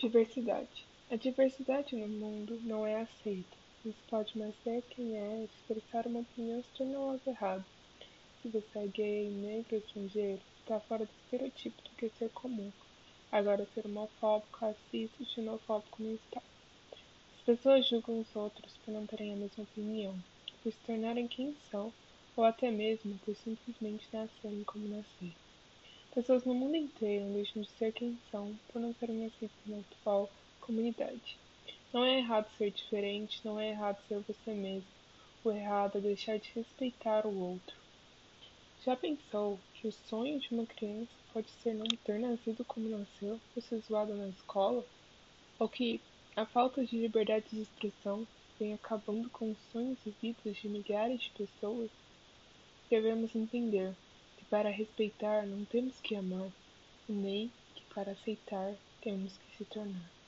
Diversidade. A diversidade no mundo não é aceita. Se pode mais ser quem é, expressar uma opinião se algo errado. Se você é gay, negro, estrangeiro, está fora do estereotipo do que ser comum. Agora ser homofóbico, racista xenofóbico não está. As pessoas julgam os outros por não terem a mesma opinião, por se tornarem quem são, ou até mesmo por simplesmente nascerem como nasceram. Pessoas no mundo inteiro deixam de ser quem são por não serem aceitas na atual comunidade. Não é errado ser diferente, não é errado ser você mesmo. O errado é deixar de respeitar o outro. Já pensou que o sonho de uma criança pode ser não ter nascido como nasceu ou ser zoada na escola? Ou que a falta de liberdade de expressão vem acabando com os sonhos e vidas de milhares de pessoas? Devemos entender para respeitar não temos que amar, nem que para aceitar temos que se tornar.